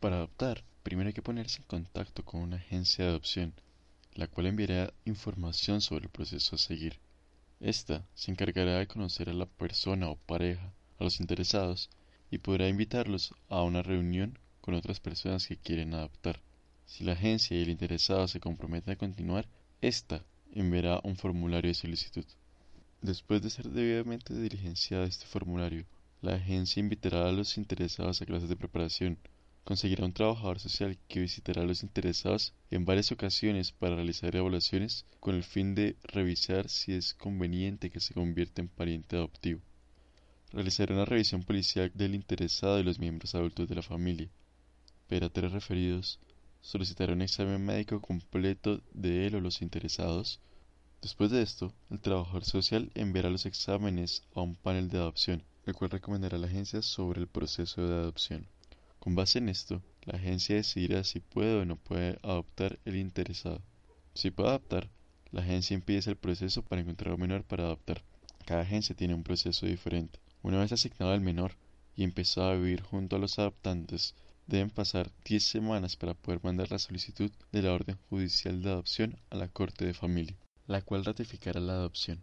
Para adoptar, primero hay que ponerse en contacto con una agencia de adopción, la cual enviará información sobre el proceso a seguir. Esta se encargará de conocer a la persona o pareja, a los interesados, y podrá invitarlos a una reunión con otras personas que quieren adoptar. Si la agencia y el interesado se comprometen a continuar, ésta enviará un formulario de solicitud. Después de ser debidamente diligenciado este formulario, la agencia invitará a los interesados a clases de preparación, conseguirá un trabajador social que visitará a los interesados en varias ocasiones para realizar evaluaciones con el fin de revisar si es conveniente que se convierta en pariente adoptivo. Realizará una revisión policial del interesado y los miembros adultos de la familia. Para tres referidos, solicitará un examen médico completo de él o los interesados. Después de esto, el trabajador social enviará los exámenes a un panel de adopción, el cual recomendará a la agencia sobre el proceso de adopción. Con base en esto, la agencia decidirá si puede o no puede adoptar el interesado. Si puede adoptar, la agencia empieza el proceso para encontrar un menor para adoptar. Cada agencia tiene un proceso diferente. Una vez asignado al menor y empezado a vivir junto a los adoptantes, deben pasar 10 semanas para poder mandar la solicitud de la orden judicial de adopción a la Corte de Familia, la cual ratificará la adopción.